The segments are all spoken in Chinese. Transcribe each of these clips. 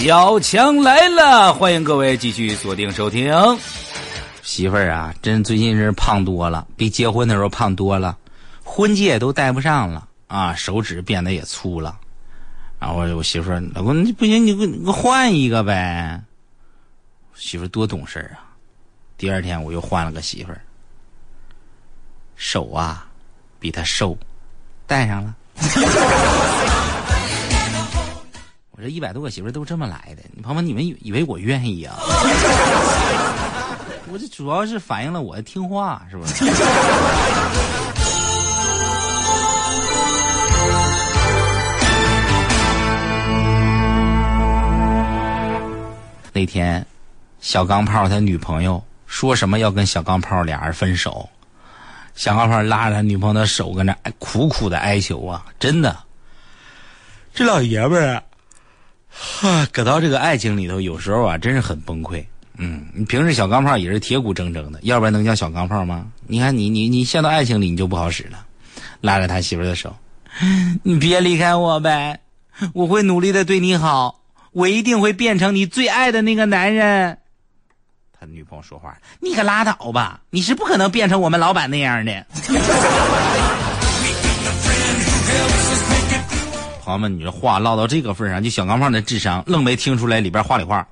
小强来了，欢迎各位继续锁定收听。媳妇儿啊，真最近是胖多了，比结婚的时候胖多了，婚戒都戴不上了啊，手指变得也粗了。然后我媳妇儿，老公你不行，你给我换一个呗。媳妇儿多懂事啊！第二天我又换了个媳妇儿，手啊比他瘦，戴上了。这一百多个媳妇都这么来的，你朋友们，你们以以为我愿意啊？我这主要是反映了我听话，是不是？那天，小钢炮他女朋友说什么要跟小钢炮俩人分手，小钢炮拉着他女朋友的手，跟那苦苦的哀求啊！真的，这老爷们儿。哈，搁到这个爱情里头，有时候啊，真是很崩溃。嗯，你平时小钢炮也是铁骨铮铮的，要不然能叫小钢炮吗？你看你你你陷到爱情里，你就不好使了。拉着他媳妇的手，你别离开我呗，我会努力的对你好，我一定会变成你最爱的那个男人。他女朋友说话，你可拉倒吧，你是不可能变成我们老板那样的。朋友们，你这话唠到这个份上，就小钢炮的智商愣没听出来里边话里话。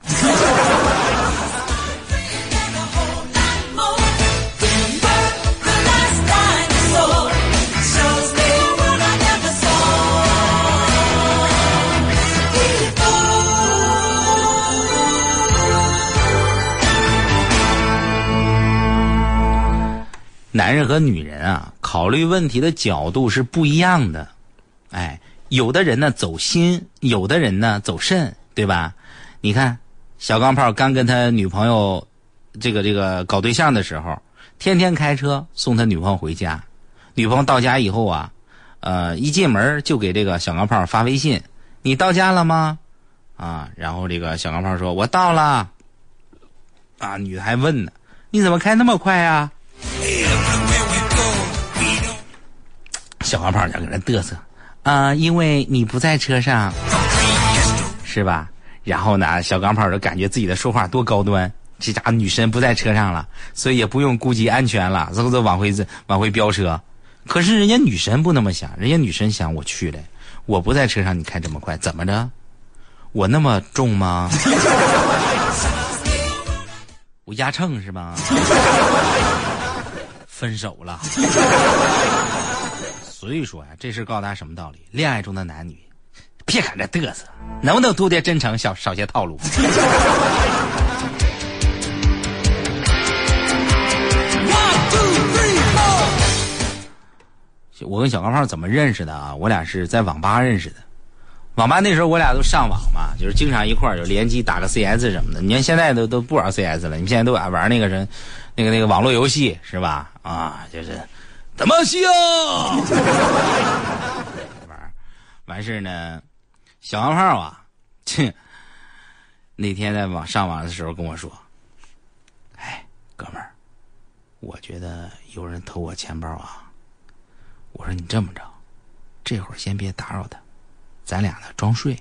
男人和女人啊，考虑问题的角度是不一样的，哎。有的人呢走心，有的人呢走肾，对吧？你看，小钢炮刚跟他女朋友这个这个搞对象的时候，天天开车送他女朋友回家。女朋友到家以后啊，呃，一进门就给这个小钢炮发微信：“你到家了吗？”啊，然后这个小钢炮说：“我到了。”啊，女的还问呢：“你怎么开那么快啊？”小钢炮就搁那嘚瑟。啊，因为你不在车上，是吧？然后呢，小钢炮就感觉自己的说话多高端，这家女神不在车上了，所以也不用顾及安全了，走走往回往回飙车。可是人家女神不那么想，人家女神想我去了，我不在车上，你开这么快，怎么着？我那么重吗？我压秤是吧？分手了。所以说呀，这事告诉大家什么道理？恋爱中的男女，别搁这嘚瑟，能不能多点真诚，少少些套路？我跟小钢炮怎么认识的啊？我俩是在网吧认识的。网吧那时候我俩都上网嘛，就是经常一块儿就联机打个 CS 什么的。你看现在都都不玩 CS 了，你们现在都爱玩那个人，那个那个网络游戏是吧？啊，就是。怎么笑？完完事呢？小钢炮啊，切！那天在网上网的时候跟我说：“哎，哥们儿，我觉得有人偷我钱包啊。”我说：“你这么着，这会儿先别打扰他，咱俩呢装睡，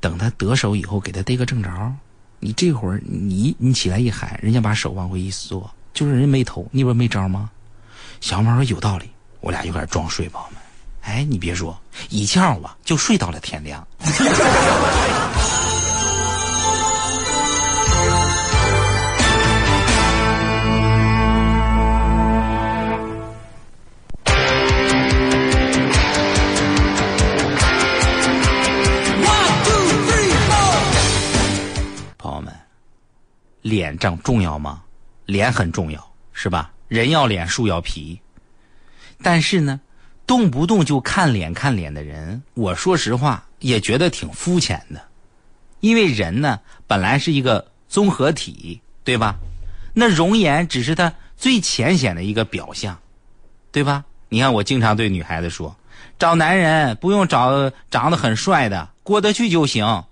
等他得手以后给他逮个正着。你这会儿你你起来一喊，人家把手往回一缩，就是人没偷，你不是没招吗？”小猫说：“有道理，我俩就开始装睡，朋友们。哎，你别说，一觉吧就睡到了天亮。朋友们，脸长重要吗？脸很重要，是吧？”人要脸，树要皮，但是呢，动不动就看脸看脸的人，我说实话也觉得挺肤浅的，因为人呢本来是一个综合体，对吧？那容颜只是他最浅显的一个表象，对吧？你看我经常对女孩子说，找男人不用找长得很帅的，过得去就行。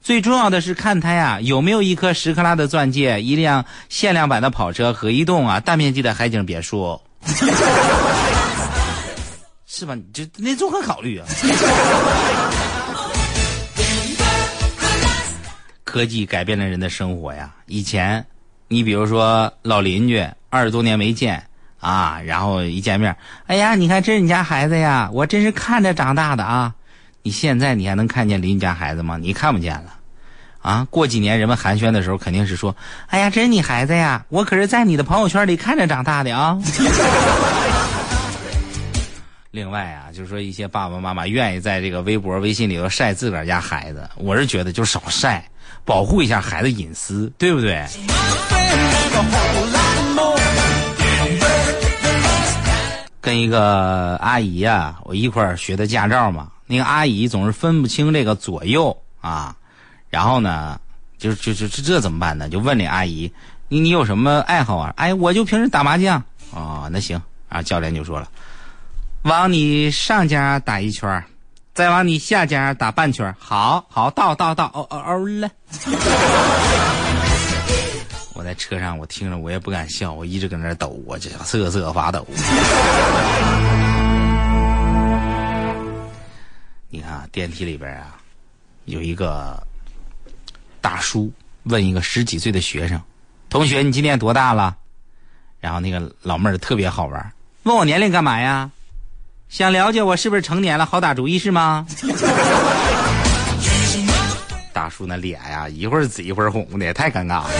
最重要的是看他呀有没有一颗十克拉的钻戒，一辆限量版的跑车和一栋啊大面积的海景别墅，是吧？你这那综合考虑啊。科技改变了人的生活呀。以前，你比如说老邻居二十多年没见啊，然后一见面，哎呀，你看这是你家孩子呀，我真是看着长大的啊。你现在你还能看见邻居家孩子吗？你看不见了。啊，过几年人们寒暄的时候，肯定是说：“哎呀，这是你孩子呀，我可是在你的朋友圈里看着长大的啊。”另外啊，就是说一些爸爸妈妈愿意在这个微博、微信里头晒自个儿家孩子，我是觉得就少晒，保护一下孩子隐私，对不对？跟一个阿姨啊，我一块儿学的驾照嘛，那个阿姨总是分不清这个左右啊。然后呢，就就就这这怎么办呢？就问那阿姨，你你有什么爱好啊？哎，我就平时打麻将。哦，那行啊。教练就说了，往你上家打一圈再往你下家打半圈好好到到到哦哦哦了。我在车上，我听着我也不敢笑，我一直搁那抖，我这瑟瑟发抖。你看电梯里边啊，有一个。大叔问一个十几岁的学生：“同学，你今年多大了？”然后那个老妹儿特别好玩，问我年龄干嘛呀？想了解我是不是成年了，好打主意是吗？大叔那脸呀，一会儿紫一会儿红的，太尴尬了。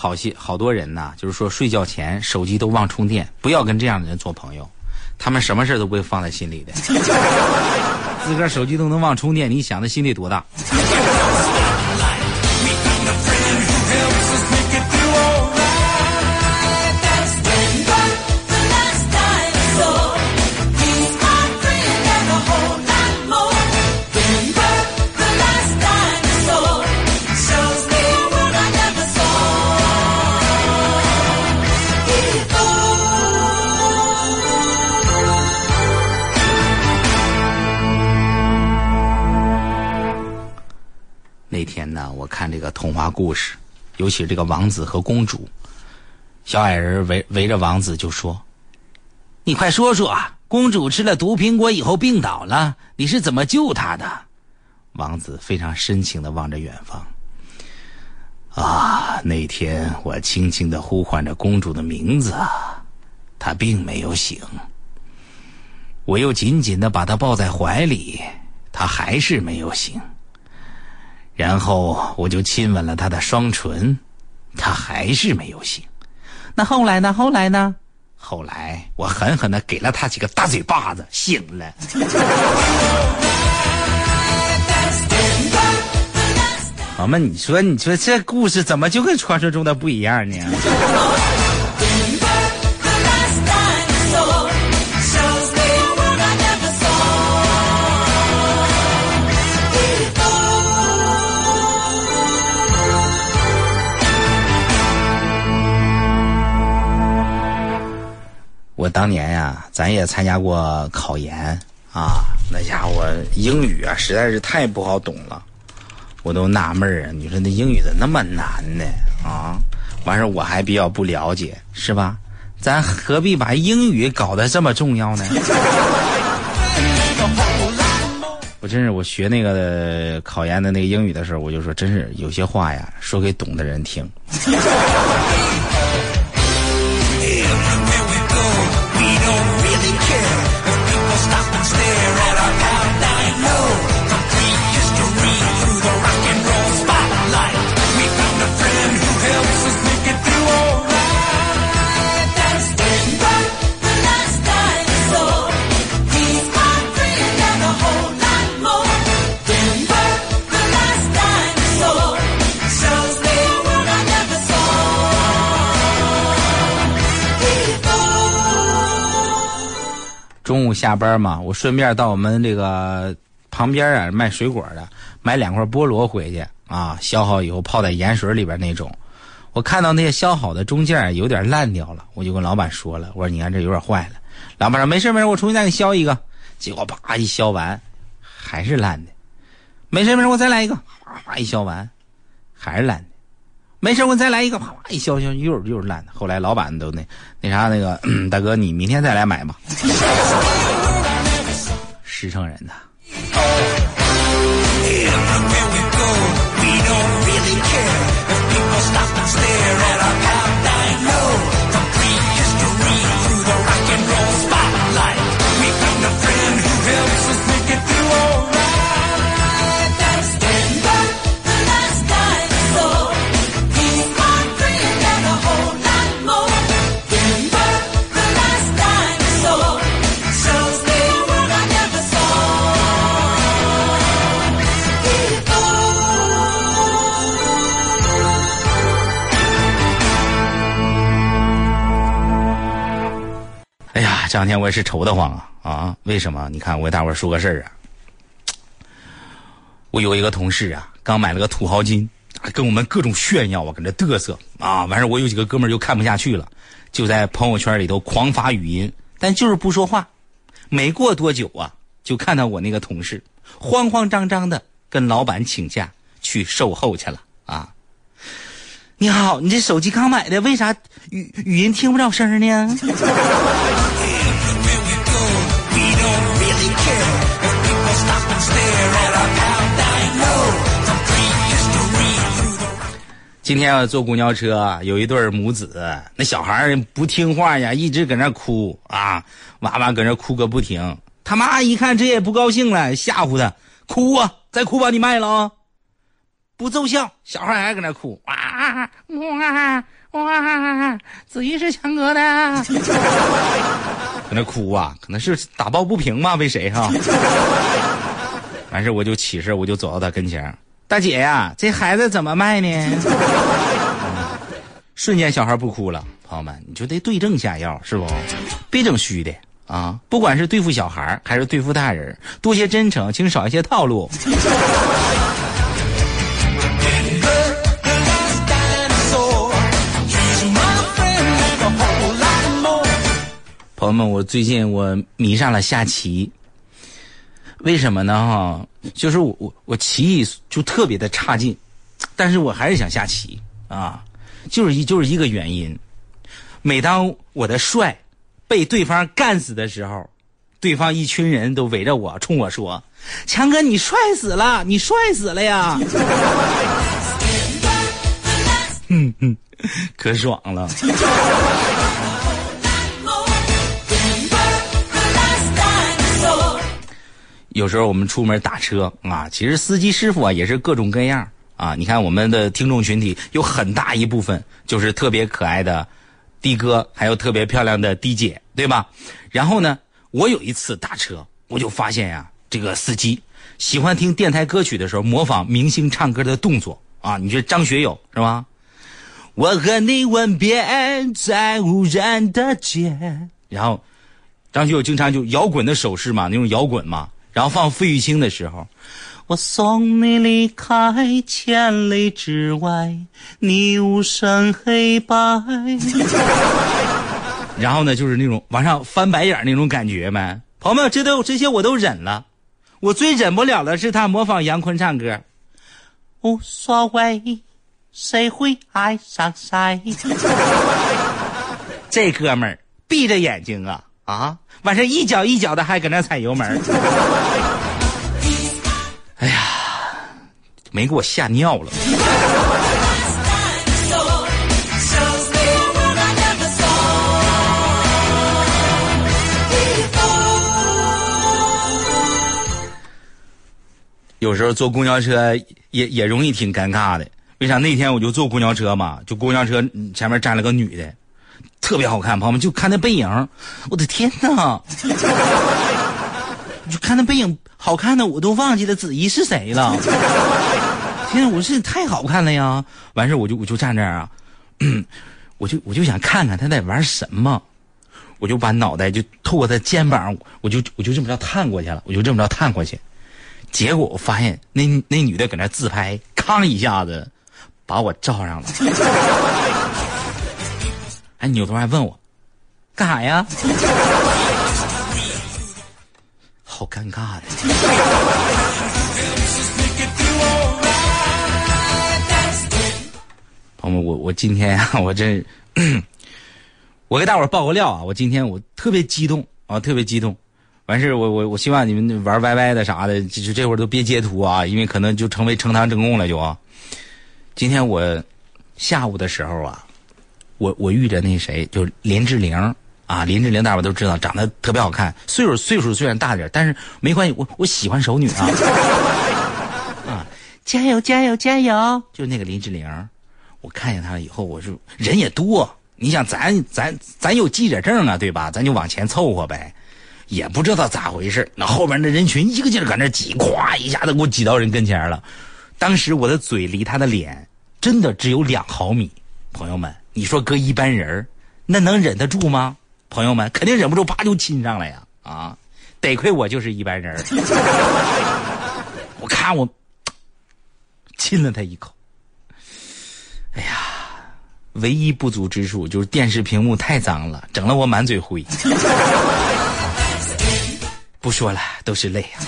好些好多人呐，就是说睡觉前手机都忘充电，不要跟这样的人做朋友。他们什么事都不会放在心里的，自个儿手机都能忘充电，你想他心里多大？话故事，尤其是这个王子和公主，小矮人围围着王子就说：“你快说说，公主吃了毒苹果以后病倒了，你是怎么救她的？”王子非常深情的望着远方。啊，那天我轻轻的呼唤着公主的名字，她并没有醒。我又紧紧的把她抱在怀里，她还是没有醒。然后我就亲吻了他的双唇，他还是没有醒。那后来呢？后来呢？后来我狠狠的给了他几个大嘴巴子，醒了。好嘛，你说，你说这故事怎么就跟传说中的不一样呢？当年呀，咱也参加过考研啊，那家伙英语啊实在是太不好懂了，我都纳闷啊，你说那英语怎么那么难呢？啊，完事我还比较不了解，是吧？咱何必把英语搞得这么重要呢？我真是我学那个考研的那个英语的时候，我就说，真是有些话呀，说给懂的人听。中午下班嘛，我顺便到我们这个旁边啊卖水果的，买两块菠萝回去啊，削好以后泡在盐水里边那种。我看到那些削好的中间有点烂掉了，我就跟老板说了，我说你看这有点坏了。老板说没事没事，我重新再给你削一个。结果啪一削完，还是烂的。没事没事，我再来一个。啪啪一削完，还是烂的。没事我再来一个。啪啪一削削，又又是烂的。后来老板都那那啥那个 大哥，你明天再来买吧。实诚人呐。这两天我也是愁得慌啊啊！为什么？你看，我给大伙说个事儿啊。我有一个同事啊，刚买了个土豪金，跟我们各种炫耀啊，搁这嘚瑟啊。完事，我有几个哥们儿就看不下去了，就在朋友圈里头狂发语音，但就是不说话。没过多久啊，就看到我那个同事慌慌张张的跟老板请假去售后去了啊。你好，你这手机刚买的，为啥语语音听不着声呢？今天我坐公交车，有一对母子，那小孩不听话呀，一直搁那哭啊，娃娃搁那哭个不停。他妈一看这也不高兴了，吓唬他，哭啊，再哭把你卖了！不奏效，小孩还搁那哭，哇哇哇！子怡是强哥的，搁那哭啊，可能是打抱不平嘛，为谁哈？完事我就起身，我就走到他跟前。大姐呀，这孩子怎么卖呢？瞬间小孩不哭了，朋友们，你就得对症下药，是不？别整虚的啊！不管是对付小孩还是对付大人，多些真诚，请少一些套路。友们，我最近我迷上了下棋。为什么呢？哈，就是我我我棋艺就特别的差劲，但是我还是想下棋啊，就是一就是一个原因。每当我的帅被对方干死的时候，对方一群人都围着我，冲我说：“强哥，你帅死了，你帅死了呀！” 嗯嗯，可爽了。有时候我们出门打车啊，其实司机师傅啊也是各种各样啊。你看我们的听众群体有很大一部分就是特别可爱的的哥，还有特别漂亮的的姐，对吧？然后呢，我有一次打车，我就发现呀，这个司机喜欢听电台歌曲的时候模仿明星唱歌的动作啊。你说张学友是吧？我和你吻别在无人的街，然后张学友经常就摇滚的手势嘛，那种摇滚嘛。然后放费玉清的时候，我送你离开千里之外，你无声黑白。然后呢，就是那种往上翻白眼那种感觉呗。朋友们，这都这些我都忍了，我最忍不了的是他模仿杨坤唱歌。无所谓，谁会爱上谁？这哥们儿闭着眼睛啊啊！晚上一脚一脚的还搁那踩油门，哎呀，没给我吓尿了。有时候坐公交车也也容易挺尴尬的，为啥？那天我就坐公交车嘛，就公交车前面站了个女的。特别好看，朋友们就看那背影，我的天哪！就看那背影好看的，我都忘记了子怡是谁了。天，我是太好看了呀！完事我就我就站这儿啊，我就我就想看看他在玩什么，我就把脑袋就透过他肩膀，我就我就这么着探过去了，我就这么着探过去，结果我发现那那女的搁那自拍，咔一下子把我照上了。还扭头还问我，干啥呀？好尴尬的。朋友们，我我今天啊，我这，我给大伙儿爆个料啊！我今天我特别激动啊，特别激动。完事我我我希望你们玩 YY 的啥的，就这会儿都别截图啊，因为可能就成为呈堂证供了就啊。今天我下午的时候啊，我我遇着那谁，就是林志玲啊，林志玲大伙都知道，长得特别好看，岁数岁数虽然大点，但是没关系，我我喜欢熟女啊。啊，加油加油加油！就那个林志玲，我看见她了以后，我就人也多。你想咱咱咱有记者证啊，对吧？咱就往前凑合呗，也不知道咋回事。那后边那人群一个劲儿搁那挤，咵一下子给我挤到人跟前了。当时我的嘴离他的脸真的只有两毫米。朋友们，你说搁一般人那能忍得住吗？朋友们，肯定忍不住，啪就亲上了呀！啊，得亏我就是一般人 我看我亲了他一口。哎呀！唯一不足之处就是电视屏幕太脏了，整了我满嘴灰。不说了，都是泪啊！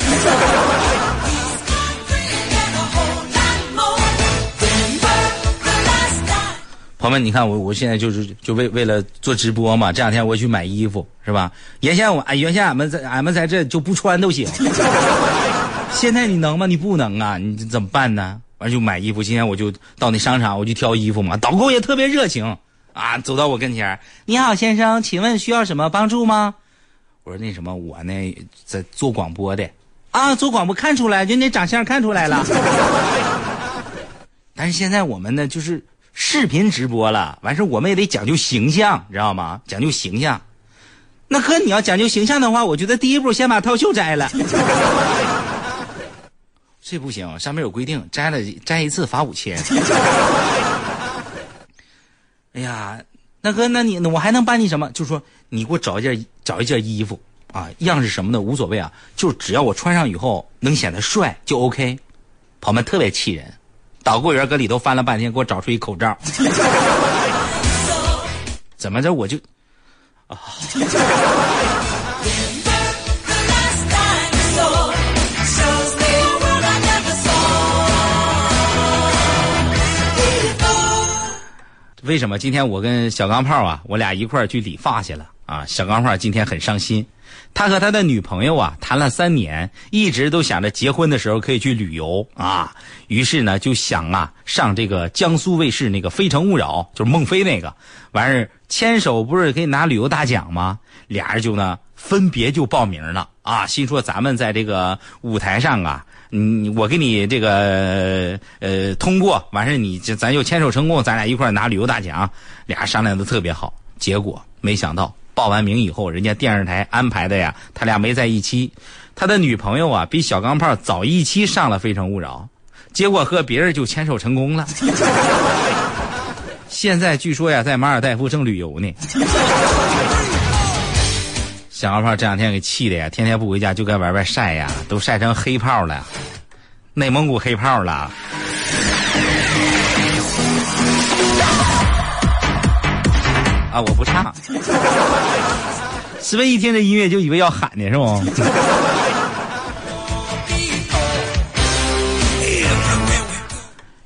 朋友们，你看我，我现在就是就为为了做直播嘛。这两天我去买衣服，是吧？原先我哎原先俺们在俺们在这就不穿都行。现在你能吗？你不能啊！你怎么办呢？完就买衣服，今天我就到那商场，我就挑衣服嘛。导购也特别热情啊，走到我跟前你好，先生，请问需要什么帮助吗？”我说：“那什么，我呢在做广播的啊，做广播看出来，就那长相看出来了。但是现在我们呢就是视频直播了，完事我们也得讲究形象，知道吗？讲究形象。那哥，你要讲究形象的话，我觉得第一步先把套袖摘了。”这不行，上面有规定，摘了摘一次罚五千。哎呀，那哥，那你我还能帮你什么？就是说你给我找一件找一件衣服啊，样式什么的无所谓啊，就只要我穿上以后能显得帅就 OK。朋友们特别气人，导购员搁里头翻了半天，给我找出一口罩。怎么着我就啊？为什么今天我跟小钢炮啊，我俩一块儿去理发去了啊？小钢炮今天很伤心，他和他的女朋友啊谈了三年，一直都想着结婚的时候可以去旅游啊。于是呢，就想啊上这个江苏卫视那个《非诚勿扰》，就是孟非那个完事，牵手不是可以拿旅游大奖吗？俩人就呢分别就报名了啊，心说咱们在这个舞台上啊。嗯，我给你这个呃通过完事你咱就牵手成功，咱俩一块拿旅游大奖，俩商量的特别好。结果没想到报完名以后，人家电视台安排的呀，他俩没在一期。他的女朋友啊，比小钢炮早一期上了《非诚勿扰》，结果和别人就牵手成功了。现在据说呀，在马尔代夫正旅游呢。小钢炮这两天给气的呀，天天不回家就该玩玩晒呀，都晒成黑炮了，内蒙古黑炮了。啊，我不唱，是不是一听这音乐就以为要喊呢，是不？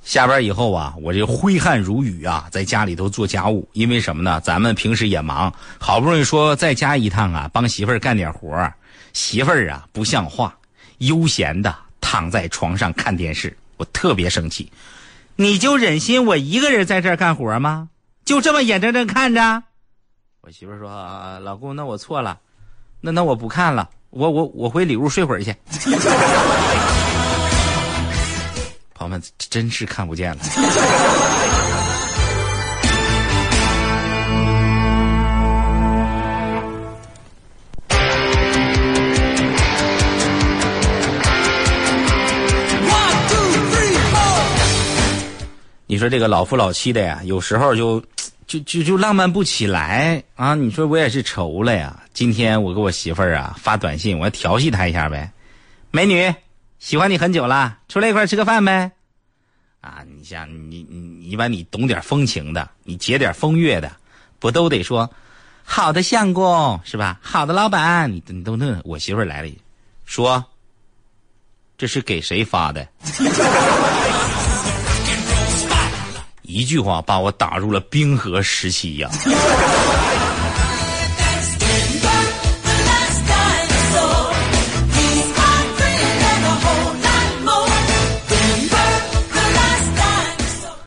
下班以后啊，我这挥汗如雨啊，在家里头做家务。因为什么呢？咱们平时也忙，好不容易说在家一趟啊，帮媳妇儿干点活儿。媳妇儿啊，不像话，悠闲的躺在床上看电视。我特别生气，你就忍心我一个人在这儿干活吗？就这么眼睁睁看着？我媳妇说、啊：“老公，那我错了，那那我不看了，我我我回里屋睡会儿去。”朋友们，真是看不见了。你说这个老夫老妻的呀，有时候就就就就浪漫不起来啊！你说我也是愁了呀。今天我给我媳妇儿啊发短信，我要调戏她一下呗，美女。喜欢你很久了，出来一块吃个饭呗？啊，你像你你你把你懂点风情的，你结点风月的，不都得说好的相公是吧？好的老板，你你都那我媳妇来了，说这是给谁发的？一句话把我打入了冰河时期呀！